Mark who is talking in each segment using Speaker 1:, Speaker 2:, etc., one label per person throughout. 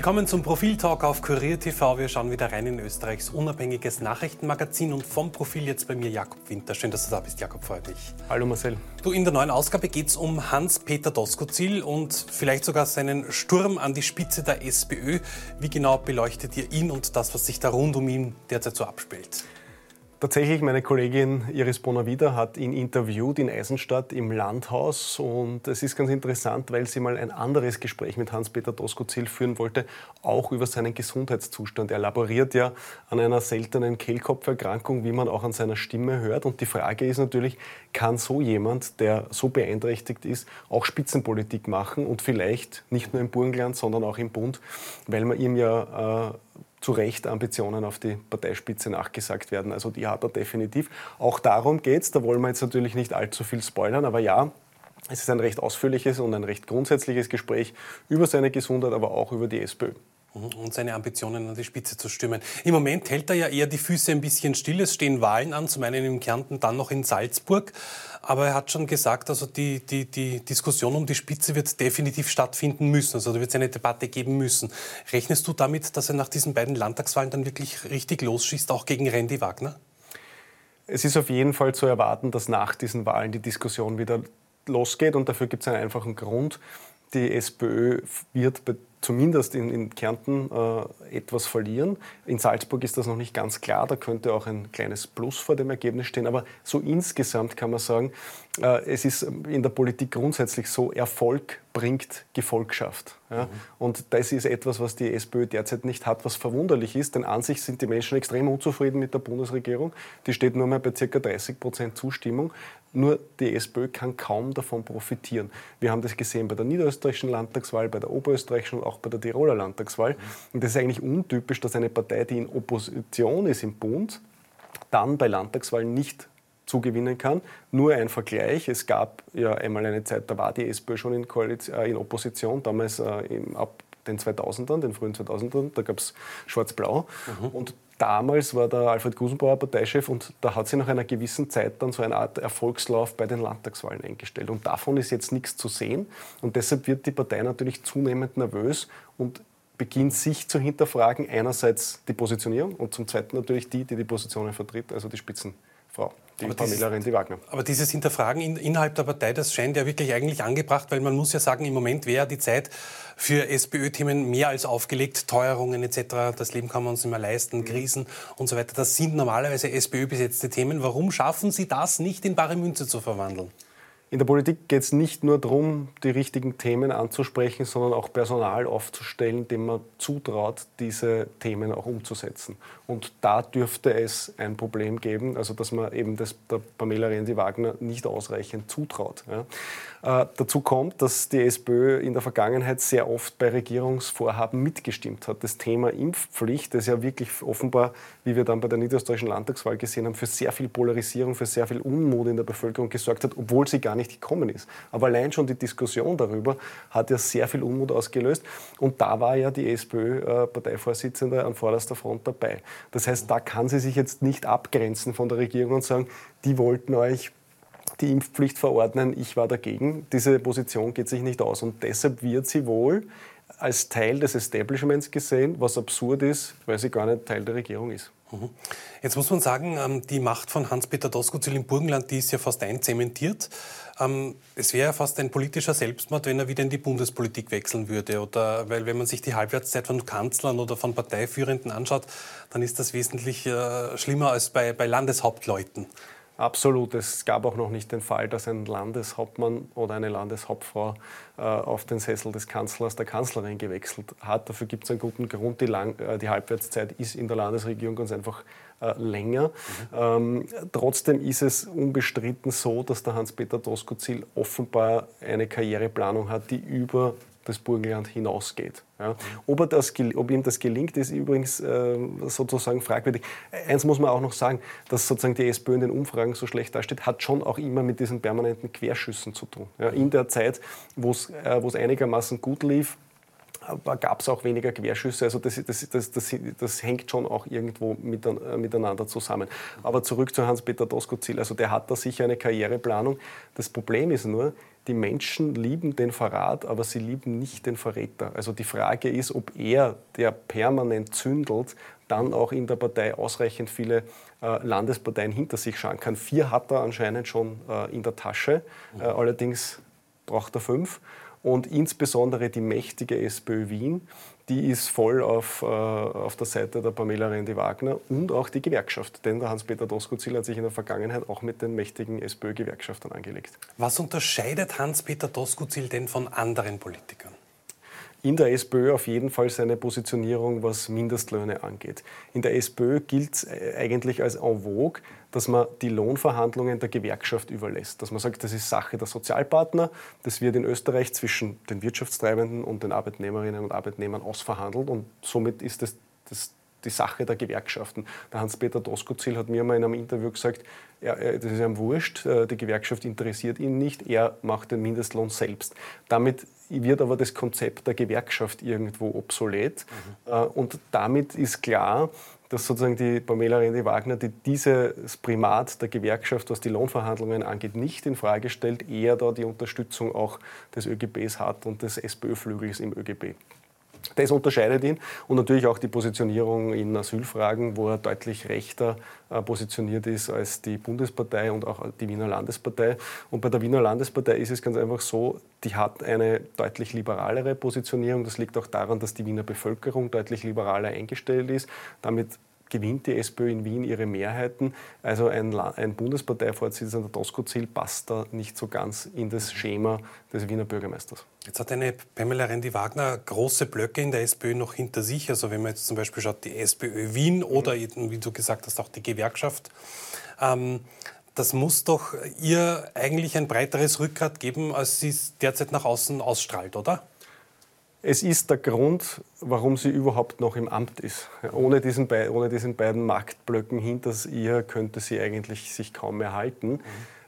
Speaker 1: Willkommen zum Profil-Talk auf Kurier TV. Wir schauen wieder rein in Österreichs unabhängiges Nachrichtenmagazin und vom Profil jetzt bei mir Jakob Winter. Schön, dass du da bist, Jakob, freut mich.
Speaker 2: Hallo Marcel.
Speaker 1: Du, in der neuen Ausgabe geht es um Hans-Peter Doskozil und vielleicht sogar seinen Sturm an die Spitze der SPÖ. Wie genau beleuchtet ihr ihn und das, was sich da rund um ihn derzeit so abspielt?
Speaker 2: Tatsächlich, meine Kollegin Iris Bonavida hat ihn interviewt in Eisenstadt im Landhaus und es ist ganz interessant, weil sie mal ein anderes Gespräch mit Hans-Peter Doskozil führen wollte, auch über seinen Gesundheitszustand. Er laboriert ja an einer seltenen Kehlkopferkrankung, wie man auch an seiner Stimme hört und die Frage ist natürlich, kann so jemand, der so beeinträchtigt ist, auch Spitzenpolitik machen und vielleicht nicht nur im Burgenland, sondern auch im Bund, weil man ihm ja äh, zu Recht Ambitionen auf die Parteispitze nachgesagt werden. Also die hat er definitiv. Auch darum geht es. Da wollen wir jetzt natürlich nicht allzu viel spoilern, aber ja, es ist ein recht ausführliches und ein recht grundsätzliches Gespräch über seine Gesundheit, aber auch über die SPÖ.
Speaker 1: Mhm, und seine Ambitionen an die Spitze zu stimmen. Im Moment hält er ja eher die Füße ein bisschen still. Es stehen Wahlen an, zum einen in Kärnten, dann noch in Salzburg. Aber er hat schon gesagt, also die, die, die Diskussion um die Spitze wird definitiv stattfinden müssen. Also da wird es eine Debatte geben müssen. Rechnest du damit, dass er nach diesen beiden Landtagswahlen dann wirklich richtig losschießt, auch gegen Randy Wagner?
Speaker 2: Es ist auf jeden Fall zu erwarten, dass nach diesen Wahlen die Diskussion wieder losgeht. Und dafür gibt es einen einfachen Grund. Die SPÖ wird bei zumindest in, in Kärnten äh, etwas verlieren. In Salzburg ist das noch nicht ganz klar, da könnte auch ein kleines Plus vor dem Ergebnis stehen. Aber so insgesamt kann man sagen, es ist in der Politik grundsätzlich so, Erfolg bringt Gefolgschaft. Ja? Mhm. Und das ist etwas, was die SPÖ derzeit nicht hat, was verwunderlich ist, denn an sich sind die Menschen extrem unzufrieden mit der Bundesregierung. Die steht nur mehr bei ca. 30 Prozent Zustimmung. Nur die SPÖ kann kaum davon profitieren. Wir haben das gesehen bei der niederösterreichischen Landtagswahl, bei der oberösterreichischen und auch bei der Tiroler Landtagswahl. Und das ist eigentlich untypisch, dass eine Partei, die in Opposition ist im Bund, dann bei Landtagswahlen nicht zugewinnen kann. Nur ein Vergleich. Es gab ja einmal eine Zeit, da war die SPÖ schon in, Koalition, äh, in Opposition, damals äh, im, ab den 2000ern, den frühen 2000ern, da gab es Schwarz-Blau. Mhm. Und damals war der Alfred Gusenbauer Parteichef und da hat sich nach einer gewissen Zeit dann so eine Art Erfolgslauf bei den Landtagswahlen eingestellt. Und davon ist jetzt nichts zu sehen. Und deshalb wird die Partei natürlich zunehmend nervös und beginnt sich zu hinterfragen. Einerseits die Positionierung und zum Zweiten natürlich die, die die Positionen vertritt, also die Spitzenfrau die aber Pamela Rendi-Wagner.
Speaker 1: Aber dieses Hinterfragen in, innerhalb der Partei, das scheint ja wirklich eigentlich angebracht, weil man muss ja sagen, im Moment wäre die Zeit für SPÖ-Themen mehr als aufgelegt. Teuerungen etc., das Leben kann man uns nicht mehr leisten, mhm. Krisen und so weiter. Das sind normalerweise SPÖ-besetzte Themen. Warum schaffen Sie das nicht in bare Münze zu verwandeln?
Speaker 2: In der Politik geht es nicht nur darum, die richtigen Themen anzusprechen, sondern auch Personal aufzustellen, dem man zutraut, diese Themen auch umzusetzen. Und da dürfte es ein Problem geben, also dass man eben das der Pamela Rendi-Wagner nicht ausreichend zutraut. Ja. Äh, dazu kommt, dass die SPÖ in der Vergangenheit sehr oft bei Regierungsvorhaben mitgestimmt hat. Das Thema Impfpflicht, das ja wirklich offenbar, wie wir dann bei der niederösterreichischen Landtagswahl gesehen haben, für sehr viel Polarisierung, für sehr viel Unmut in der Bevölkerung gesorgt hat, obwohl sie gar nicht gekommen ist. Aber allein schon die Diskussion darüber hat ja sehr viel Unmut ausgelöst. Und da war ja die SPÖ-Parteivorsitzende an vorderster Front dabei. Das heißt, da kann sie sich jetzt nicht abgrenzen von der Regierung und sagen, die wollten euch die Impfpflicht verordnen, ich war dagegen. Diese Position geht sich nicht aus. Und deshalb wird sie wohl als Teil des Establishments gesehen, was absurd ist, weil sie gar nicht Teil der Regierung ist. Mhm.
Speaker 1: Jetzt muss man sagen, ähm, die Macht von Hans-Peter Doskozil im Burgenland, die ist ja fast einzementiert. Ähm, es wäre ja fast ein politischer Selbstmord, wenn er wieder in die Bundespolitik wechseln würde. Oder, weil wenn man sich die Halbwertszeit von Kanzlern oder von Parteiführenden anschaut, dann ist das wesentlich äh, schlimmer als bei, bei Landeshauptleuten.
Speaker 2: Absolut. Es gab auch noch nicht den Fall, dass ein Landeshauptmann oder eine Landeshauptfrau äh, auf den Sessel des Kanzlers, der Kanzlerin gewechselt hat. Dafür gibt es einen guten Grund. Die, Lang äh, die, Halbwertszeit ist in der Landesregierung ganz einfach äh, länger. Mhm. Ähm, trotzdem ist es unbestritten so, dass der Hans-Peter Doskozil offenbar eine Karriereplanung hat, die über das Burgenland hinausgeht. Ja. Ob, das, ob, ihm das gelingt, ist übrigens äh, sozusagen fragwürdig. Eins muss man auch noch sagen, dass sozusagen die SPÖ in den Umfragen so schlecht dasteht, hat schon auch immer mit diesen permanenten Querschüssen zu tun. Ja. In der Zeit, wo es äh, einigermaßen gut lief, gab es auch weniger Querschüsse. Also das, das, das, das, hängt schon auch irgendwo äh, miteinander zusammen. Aber zurück zu Hans-Peter Doskozil. Also der hat da sicher eine Karriereplanung. Das Problem ist nur, die Menschen lieben den Verrat, aber sie lieben nicht den Verräter. Also die Frage ist, ob er, der permanent zündelt, dann auch in der Partei ausreichend viele äh, Landesparteien hinter sich schauen kann. Vier hat er anscheinend schon äh, in der Tasche, äh, allerdings braucht er fünf. Und insbesondere die mächtige SPÖ Wien, die ist voll auf, äh, auf der Seite der Pamela Rendi-Wagner und auch die Gewerkschaft. Denn der Hans-Peter Doskozil hat sich in der Vergangenheit auch mit den mächtigen SPÖ-Gewerkschaftern angelegt.
Speaker 1: Was unterscheidet Hans-Peter Doskozil denn von anderen Politikern?
Speaker 2: In der SPÖ auf jeden Fall seine Positionierung, was Mindestlöhne angeht. In der SPÖ gilt es äh, eigentlich als en vogue, dass man die Lohnverhandlungen der Gewerkschaft überlässt. Dass man sagt, das ist Sache der Sozialpartner. Das wird in Österreich zwischen den Wirtschaftstreibenden und den Arbeitnehmerinnen und Arbeitnehmern ausverhandelt. Und somit ist das, das die Sache der Gewerkschaften. Der Hans-Peter Doskozil hat mir mal in einem Interview gesagt, er, das ist ihm wurscht, äh, die Gewerkschaft interessiert ihn nicht, er macht den Mindestlohn selbst. Damit wird aber das Konzept der Gewerkschaft irgendwo obsolet. Mhm. Und damit ist klar, dass sozusagen die Pamela Rendi-Wagner, die dieses Primat der Gewerkschaft, was die Lohnverhandlungen angeht, nicht in Frage stellt, eher da die Unterstützung auch des ÖGBs hat und des SPÖ-Flügels im ÖGB. Das unterscheidet ihn und natürlich auch die Positionierung in Asylfragen, wo er deutlich rechter äh, positioniert ist als die Bundespartei und auch die Wiener Landespartei. Und bei der Wiener Landespartei ist es ganz einfach so, die hat eine deutlich liberalere Positionierung. Das liegt auch daran, dass die Wiener Bevölkerung deutlich liberaler eingestellt ist. Damit gewinnt die SPÖ in Wien ihre Mehrheiten. Also ein, ein Bundesparteivorsitzender Doskozil passt da nicht so ganz in das Schema des Wiener Bürgermeisters.
Speaker 1: Jetzt hat eine Pamela Rendi-Wagner große Blöcke in der SPÖ noch hinter sich. Also wenn man jetzt zum Beispiel schaut, die SPÖ Wien oder, wie du gesagt hast, auch die Gewerkschaft. Ähm, das muss doch ihr eigentlich ein breiteres Rückgrat geben, als sie es derzeit nach außen ausstrahlt, oder?
Speaker 2: Es ist der Grund, warum sie überhaupt noch im Amt ist. Ohne diesen, ohne diesen beiden Marktblöcken hinter ihr könnte sie eigentlich sich kaum mehr halten.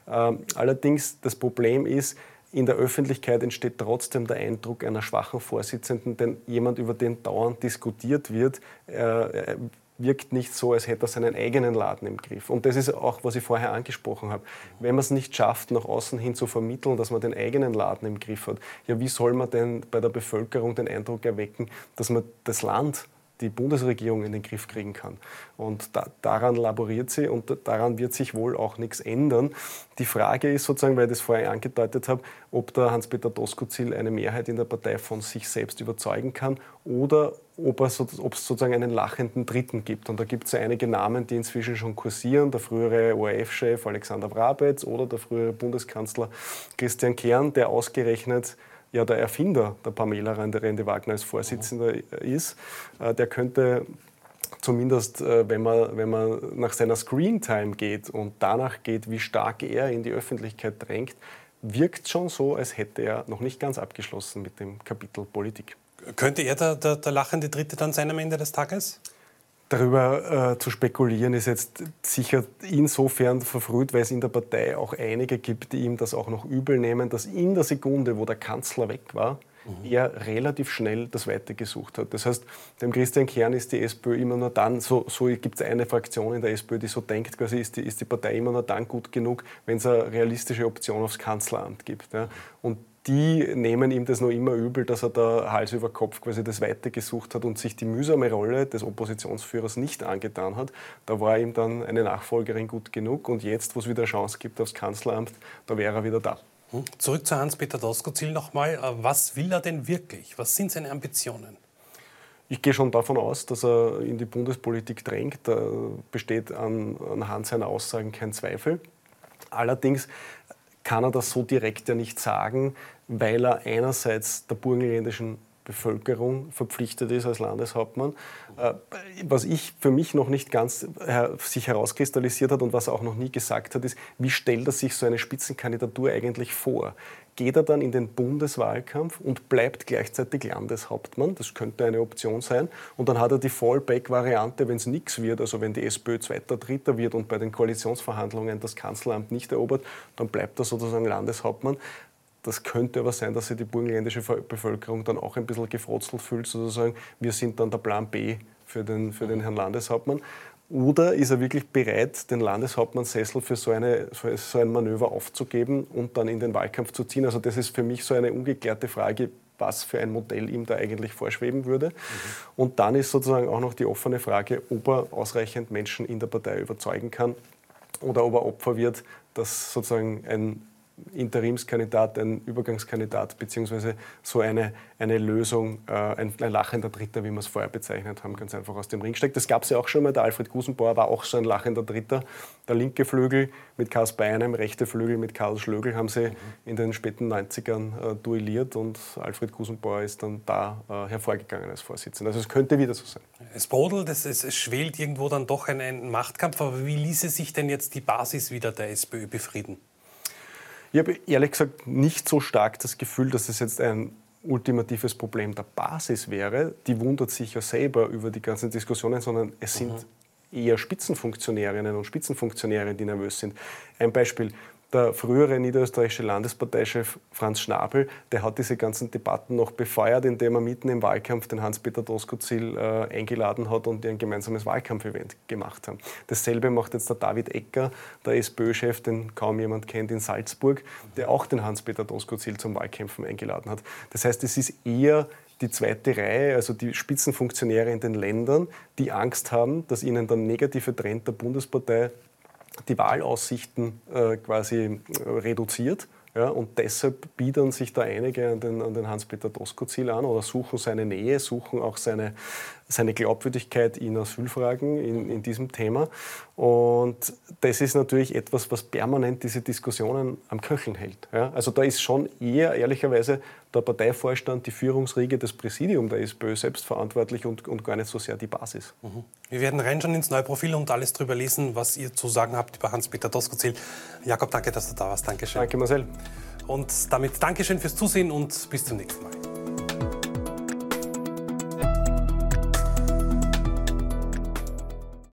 Speaker 2: Mhm. Allerdings das Problem ist, in der Öffentlichkeit entsteht trotzdem der Eindruck einer schwachen Vorsitzenden, denn jemand, über den dauernd diskutiert wird, äh, wirkt nicht so, als hätte er seinen eigenen Laden im Griff. Und das ist auch, was ich vorher angesprochen habe. Wenn man es nicht schafft, nach außen hin zu vermitteln, dass man den eigenen Laden im Griff hat, ja, wie soll man denn bei der Bevölkerung den Eindruck erwecken, dass man das Land die Bundesregierung in den Griff kriegen kann. Und da, daran laboriert sie und daran wird sich wohl auch nichts ändern. Die Frage ist sozusagen, weil ich das vorher angedeutet habe, ob der Hans-Peter Doskozil eine Mehrheit in der Partei von sich selbst überzeugen kann oder ob, es sozusagen einen lachenden Dritten gibt. Und da gibt es einige Namen, die inzwischen schon kursieren. Der frühere ORF-Chef Alexander Brabetz oder der frühere Bundeskanzler Christian Kern, der ausgerechnet ja der Erfinder der Pamela Rende-Wagner als Vorsitzender ist, äh, der könnte zumindest äh, wenn man, wenn man nach seiner Screentime geht und danach geht, wie stark er in die Öffentlichkeit drängt, wirkt schon so, als hätte er noch nicht ganz abgeschlossen mit dem Kapitel Politik.
Speaker 1: Könnte er der, der, der lachende Dritte dann sein am Ende des Tages?
Speaker 2: Darüber äh, zu spekulieren ist jetzt sicher insofern verfrüht, weil es in der Partei auch einige gibt, die ihm das auch noch übel nehmen, dass in der Sekunde, wo der Kanzler weg war, mhm. er relativ schnell das Weite gesucht hat. Das heißt, dem Christian Kern ist die SPÖ immer nur dann, so, so gibt es eine Fraktion in der SPÖ, die so denkt, quasi ist die, ist die Partei immer nur dann gut genug, wenn es eine realistische Option aufs Kanzleramt gibt. Ja. Und die nehmen ihm das noch immer übel, dass er da Hals über Kopf quasi das Weite gesucht hat und sich die mühsame Rolle des Oppositionsführers nicht angetan hat. Da war ihm dann eine Nachfolgerin gut genug und jetzt, wo es wieder Chance gibt aufs Kanzleramt, da wäre er wieder da.
Speaker 1: Hm? Zurück zu Hans-Peter Doskozil nochmal. Äh, was will er denn wirklich? Was sind seine Ambitionen?
Speaker 2: Ich gehe schon davon aus, dass er in die Bundespolitik drängt. Da besteht an, anhand seiner Aussagen kein Zweifel. Allerdings kann er das so direkt ja nicht sagen, weil er einerseits der burgenländischen Bevölkerung verpflichtet ist als Landeshauptmann. Äh, was ich für mich noch nicht ganz sich herauskristallisiert hat und was er auch noch nie gesagt hat, ist, wie stellt er sich so eine Spitzenkandidatur eigentlich vor? Geht er dann in den Bundeswahlkampf und bleibt gleichzeitig Landeshauptmann? Das könnte eine Option sein. Und dann hat er die Fallback-Variante, wenn es nichts wird, also wenn die SPÖ Zweiter, Dritter wird und bei den Koalitionsverhandlungen das Kanzleramt nicht erobert, dann bleibt er sozusagen Landeshauptmann. Das könnte aber sein, dass sich die burgenländische Bevölkerung dann auch ein bisschen gefrotzelt fühlt, sozusagen, wir sind dann der Plan B für den, für den Herrn Landeshauptmann. Oder ist er wirklich bereit, den Landeshauptmannsessel für so, eine, so ein Manöver aufzugeben und dann in den Wahlkampf zu ziehen? Also das ist für mich so eine ungeklärte Frage, was für ein Modell ihm da eigentlich vorschweben würde. Mhm. Und dann ist sozusagen auch noch die offene Frage, ob er ausreichend Menschen in der Partei überzeugen kann oder ob er Opfer wird, dass sozusagen ein Interimskandidat, ein Übergangskandidat, beziehungsweise so eine, eine Lösung, äh, ein, ein, lachender Dritter, wie wir es vorher bezeichnet haben, ganz einfach aus dem Ring steckt. Das gab es ja auch schon mal, der Alfred Gusenbauer war auch so ein lachender Dritter. Der linke Flügel mit Karls Beinem, rechte Flügel mit Karl Schlögel haben sie mhm. in den späten 90ern äh, duelliert und Alfred Gusenbauer ist dann da äh, hervorgegangen als Vorsitzender. Also es könnte wieder so sein.
Speaker 1: Es brodelt, es, es, schwelt irgendwo dann doch ein, ein Machtkampf, aber wie ließe sich denn jetzt die Basis wieder der SPÖ befrieden?
Speaker 2: Ich habe ehrlich gesagt nicht so stark das Gefühl, dass es jetzt ein ultimatives Problem der Basis wäre. Die wundert sich ja selber über die ganzen Diskussionen, sondern es sind mhm. eher Spitzenfunktionärinnen und Spitzenfunktionäre, die nervös sind. Ein Beispiel, der frühere niederösterreichische Landesparteichef Franz Schnabel, der hat diese ganzen Debatten noch befeuert, indem er mitten im Wahlkampf den Hans-Peter Doskozil äh, eingeladen hat und die ein gemeinsames Wahlkampfevent gemacht haben. Dasselbe macht jetzt der David Ecker, der SPÖ-Chef, den kaum jemand kennt in Salzburg, der auch den Hans-Peter Doskozil zum Wahlkämpfen eingeladen hat. Das heißt, es ist eher die zweite Reihe, also die Spitzenfunktionäre in den Ländern, die Angst haben, dass ihnen der negative Trend der Bundespartei die Wahlaussichten äh, quasi äh, reduziert. Ja, und deshalb bieten sich da einige an den, an den Hans-Peter Doskozil an oder suchen seine Nähe, suchen auch seine, seine Glaubwürdigkeit in Asylfragen, in, in diesem Thema. Und das ist natürlich etwas, was permanent diese Diskussionen am Köcheln hält. Ja, also da ist schon eher ehrlicherweise der Parteivorstand, die Führungsriege, das Präsidium der SPÖ selbst verantwortlich und, und gar nicht so sehr die Basis.
Speaker 1: Mhm. Wir werden reinschauen ins neue Profil und alles darüber lesen, was ihr zu sagen habt über Hans-Peter Doskozil. Jakob, danke, dass du da warst. Dankeschön.
Speaker 2: Danke, Marcel.
Speaker 1: Und damit Dankeschön fürs Zusehen und bis zum nächsten Mal.